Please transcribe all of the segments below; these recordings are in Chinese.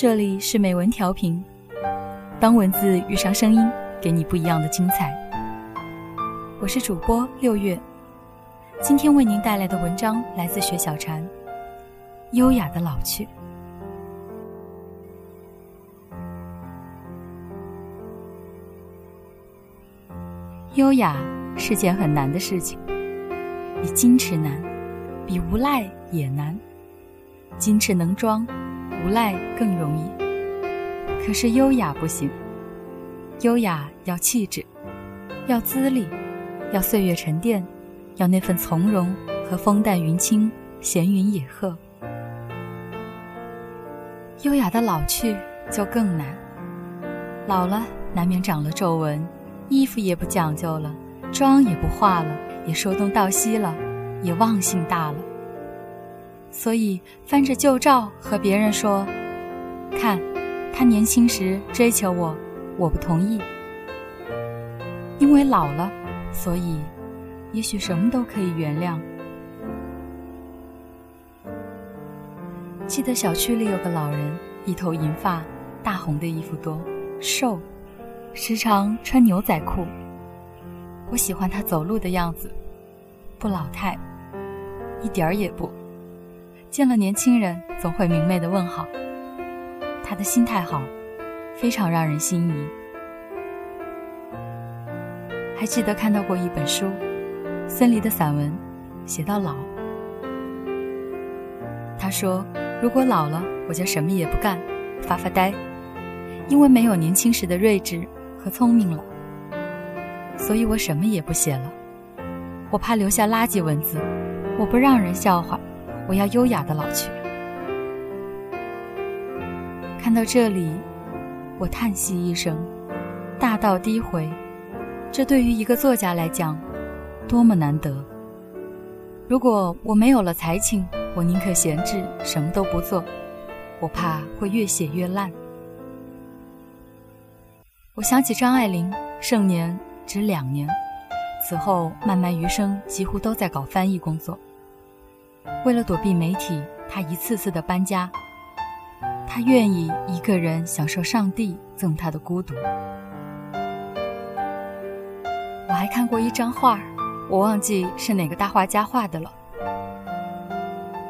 这里是美文调频，当文字遇上声音，给你不一样的精彩。我是主播六月，今天为您带来的文章来自雪小禅，《优雅的老去》。优雅是件很难的事情，比矜持难，比无赖也难。矜持能装，无赖更容易。可是优雅不行，优雅要气质，要资历，要岁月沉淀，要那份从容和风淡云轻、闲云野鹤。优雅的老去就更难，老了难免长了皱纹，衣服也不讲究了，妆也不化了，也说东道西了，也忘性大了。所以翻着旧照和别人说：“看，他年轻时追求我，我不同意。因为老了，所以也许什么都可以原谅。”记得小区里有个老人，一头银发，大红的衣服多，瘦，时常穿牛仔裤。我喜欢他走路的样子，不老态，一点儿也不。见了年轻人，总会明媚的问好。他的心态好，非常让人心仪。还记得看到过一本书，孙犁的散文，写到老。他说：“如果老了，我就什么也不干，发发呆，因为没有年轻时的睿智和聪明了。所以我什么也不写了，我怕留下垃圾文字，我不让人笑话。”我要优雅的老去。看到这里，我叹息一声，大道低回。这对于一个作家来讲，多么难得！如果我没有了才情，我宁可闲置，什么都不做。我怕会越写越烂。我想起张爱玲，盛年只两年，此后漫漫余生几乎都在搞翻译工作。为了躲避媒体，他一次次的搬家。他愿意一个人享受上帝赠他的孤独。我还看过一张画，我忘记是哪个大画家画的了。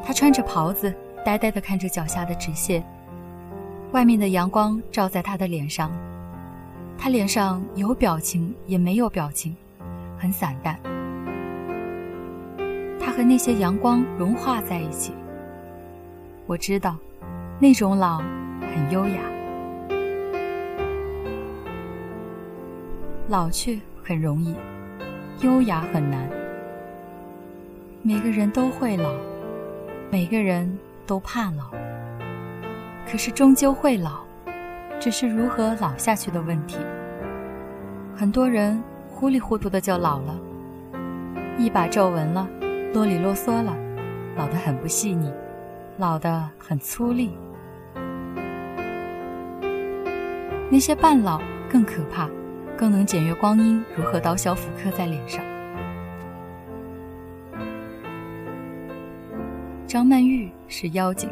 他穿着袍子，呆呆地看着脚下的纸屑。外面的阳光照在他的脸上，他脸上有表情也没有表情，很散淡。和那些阳光融化在一起。我知道，那种老很优雅。老去很容易，优雅很难。每个人都会老，每个人都怕老。可是终究会老，只是如何老下去的问题。很多人糊里糊涂的就老了，一把皱纹了。啰里啰嗦了，老得很不细腻，老得很粗粝。那些半老更可怕，更能检阅光阴如何刀削斧刻在脸上。张曼玉是妖精，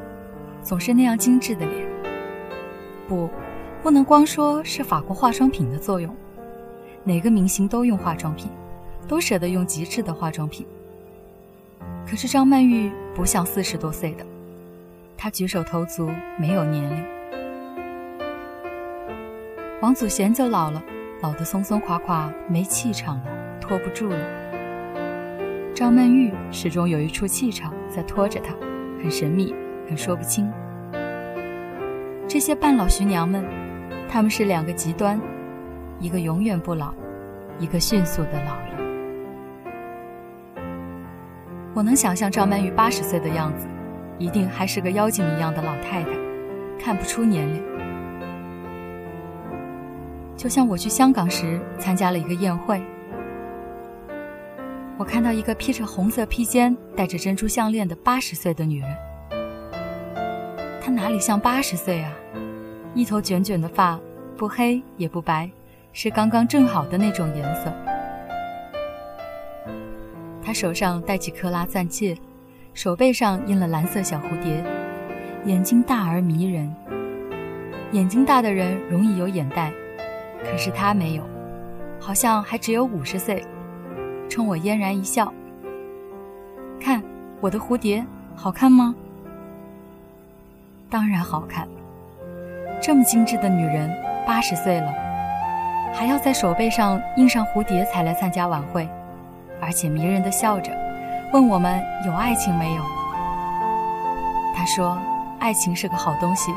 总是那样精致的脸。不，不能光说是法国化妆品的作用，哪个明星都用化妆品，都舍得用极致的化妆品。可是张曼玉不像四十多岁的，她举手投足没有年龄。王祖贤就老了，老得松松垮垮，没气场了，拖不住了。张曼玉始终有一处气场在拖着她，很神秘，很说不清。这些半老徐娘们，她们是两个极端，一个永远不老，一个迅速的老了。我能想象赵曼玉八十岁的样子，一定还是个妖精一样的老太太，看不出年龄。就像我去香港时参加了一个宴会，我看到一个披着红色披肩、戴着珍珠项链的八十岁的女人，她哪里像八十岁啊？一头卷卷的发，不黑也不白，是刚刚正好的那种颜色。他手上戴起克拉钻戒，手背上印了蓝色小蝴蝶，眼睛大而迷人，眼睛大的人容易有眼袋，可是他没有，好像还只有五十岁，冲我嫣然一笑。看我的蝴蝶，好看吗？当然好看。这么精致的女人，八十岁了，还要在手背上印上蝴蝶才来参加晚会，而且迷人的笑着，问我们有爱情没有。他说，爱情是个好东西，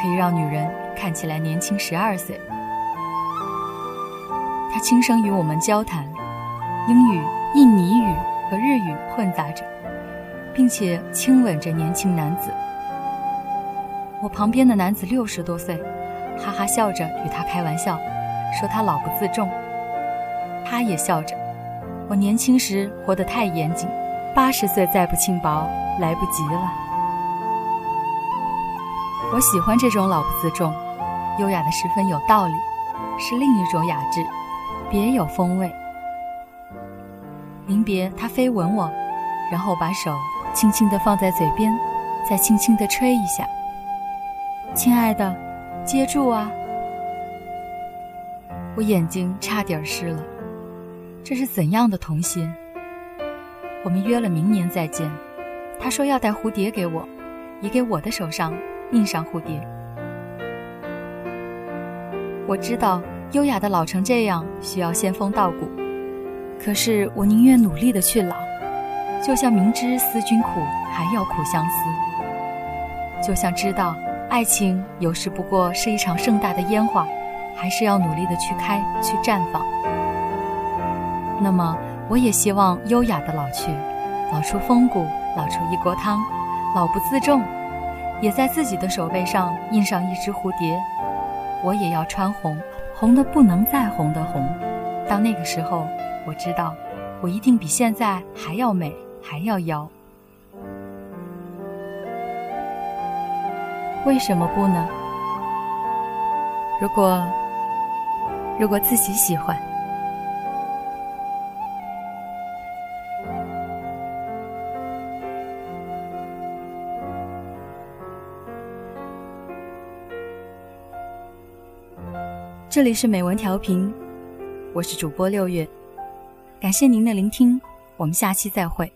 可以让女人看起来年轻十二岁。他轻声与我们交谈，英语、印尼语和日语混杂着，并且亲吻着年轻男子。我旁边的男子六十多岁，哈哈笑着与他开玩笑，说他老不自重。他也笑着，我年轻时活得太严谨，八十岁再不轻薄来不及了。我喜欢这种老不自重，优雅的十分有道理，是另一种雅致，别有风味。临别，他飞吻我，然后把手轻轻地放在嘴边，再轻轻地吹一下。亲爱的，接住啊！我眼睛差点湿了，这是怎样的童心？我们约了明年再见。他说要带蝴蝶给我，也给我的手上印上蝴蝶。我知道优雅的老成这样需要仙风道骨，可是我宁愿努力的去老，就像明知思君苦，还要苦相思，就像知道。爱情有时不过是一场盛大的烟花，还是要努力的去开、去绽放。那么，我也希望优雅的老去，老出风骨，老出一锅汤，老不自重，也在自己的手背上印上一只蝴蝶。我也要穿红，红的不能再红的红。到那个时候，我知道，我一定比现在还要美，还要妖。为什么不呢？如果如果自己喜欢，这里是美文调频，我是主播六月，感谢您的聆听，我们下期再会。